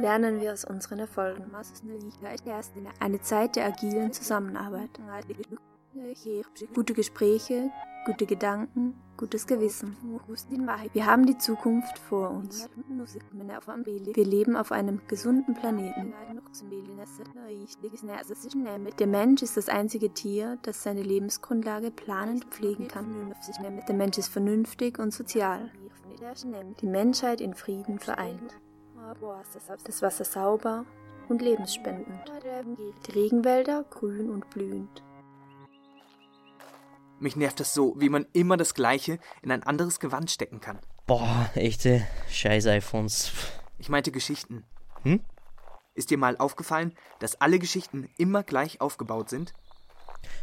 lernen wir aus unseren Erfolgen. Eine Zeit der agilen Zusammenarbeit. Gute Gespräche, gute Gedanken, gutes Gewissen. Wir haben die Zukunft vor uns. Wir leben auf einem gesunden Planeten. Der Mensch ist das einzige Tier, das seine Lebensgrundlage planend pflegen kann. Der Mensch ist vernünftig und sozial. Die Menschheit in Frieden vereint. Das Wasser sauber und lebensspendend. Die Regenwälder grün und blühend. Mich nervt das so, wie man immer das Gleiche in ein anderes Gewand stecken kann. Boah, echte Scheiß-iPhones. Ich meinte Geschichten. Hm? Ist dir mal aufgefallen, dass alle Geschichten immer gleich aufgebaut sind?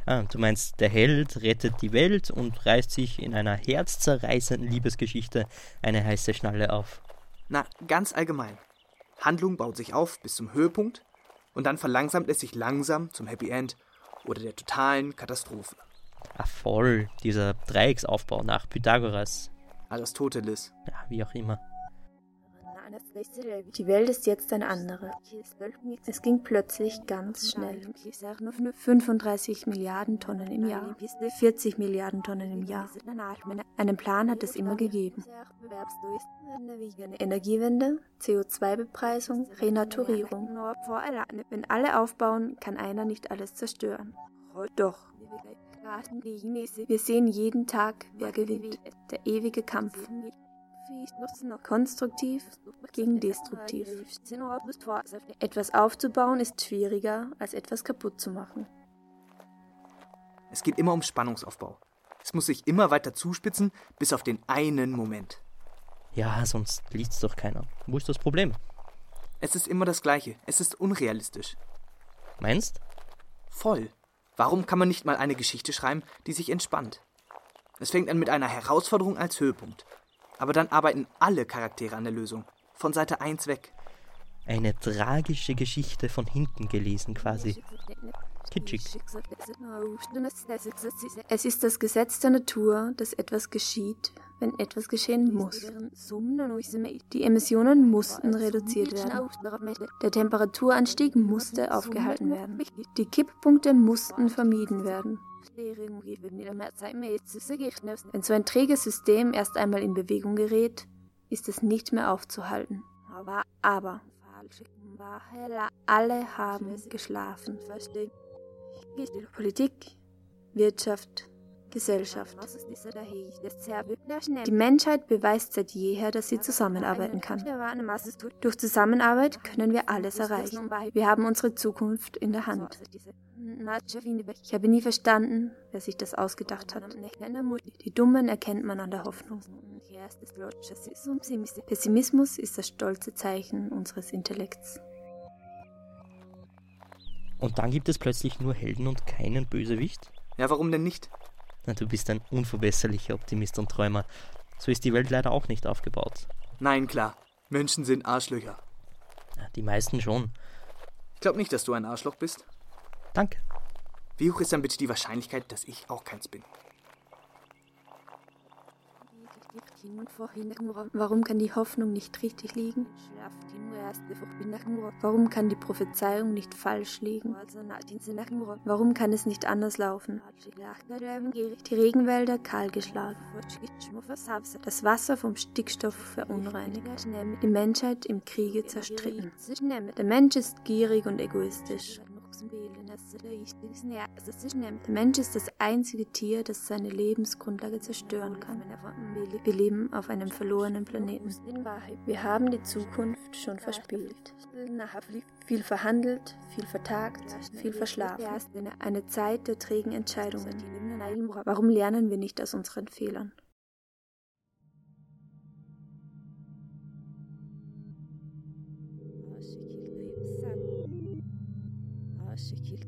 Ah, du meinst, der Held rettet die Welt und reißt sich in einer herzzerreißenden Liebesgeschichte eine heiße Schnalle auf. Na, ganz allgemein. Handlung baut sich auf bis zum Höhepunkt und dann verlangsamt es sich langsam zum Happy End oder der totalen Katastrophe. Ah, voll. Dieser Dreiecksaufbau nach Pythagoras. Aristoteles. Ja, wie auch immer. Die Welt ist jetzt eine andere. Es ging plötzlich ganz schnell. 35 Milliarden Tonnen im Jahr. 40 Milliarden Tonnen im Jahr. Einen Plan hat es immer gegeben. Energiewende, CO2-Bepreisung, Renaturierung. Wenn alle aufbauen, kann einer nicht alles zerstören. Doch. Wir sehen jeden Tag, wer gewinnt. Der ewige Kampf. Konstruktiv gegen destruktiv. Etwas aufzubauen ist schwieriger, als etwas kaputt zu machen. Es geht immer um Spannungsaufbau. Es muss sich immer weiter zuspitzen, bis auf den einen Moment. Ja, sonst liest's doch keiner. Wo ist das Problem? Es ist immer das Gleiche. Es ist unrealistisch. Meinst? Voll. Warum kann man nicht mal eine Geschichte schreiben, die sich entspannt? Es fängt an mit einer Herausforderung als Höhepunkt. Aber dann arbeiten alle Charaktere an der Lösung. Von Seite 1 weg. Eine tragische Geschichte von hinten gelesen quasi. Kitschig. Es ist das Gesetz der Natur, dass etwas geschieht, wenn etwas geschehen muss. Die Emissionen mussten reduziert werden. Der Temperaturanstieg musste aufgehalten werden. Die Kipppunkte mussten vermieden werden. Wenn so ein träges System erst einmal in Bewegung gerät, ist es nicht mehr aufzuhalten. Aber alle haben geschlafen. Politik, Wirtschaft, Gesellschaft. Die Menschheit beweist seit jeher, dass sie zusammenarbeiten kann. Durch Zusammenarbeit können wir alles erreichen. Wir haben unsere Zukunft in der Hand. Ich habe nie verstanden, wer sich das ausgedacht hat. Die Dummen erkennt man an der Hoffnung. Pessimismus ist das stolze Zeichen unseres Intellekts. Und dann gibt es plötzlich nur Helden und keinen Bösewicht? Ja, warum denn nicht? Na, du bist ein unverbesserlicher Optimist und Träumer. So ist die Welt leider auch nicht aufgebaut. Nein, klar. Menschen sind Arschlöcher. Ja, die meisten schon. Ich glaube nicht, dass du ein Arschloch bist. Danke. Wie hoch ist dann bitte die Wahrscheinlichkeit, dass ich auch keins bin? Warum kann die Hoffnung nicht richtig liegen? Warum kann die Prophezeiung nicht falsch liegen? Warum kann es nicht anders laufen? Die Regenwälder kahlgeschlagen. Das Wasser vom Stickstoff verunreinigt. Die Menschheit im Kriege zerstritten. Der Mensch ist gierig und egoistisch. Der Mensch ist das einzige Tier, das seine Lebensgrundlage zerstören kann. Wir leben auf einem verlorenen Planeten. Wir haben die Zukunft schon verspielt. Viel verhandelt, viel vertagt, viel verschlafen. Eine Zeit der trägen Entscheidungen. Warum lernen wir nicht aus unseren Fehlern?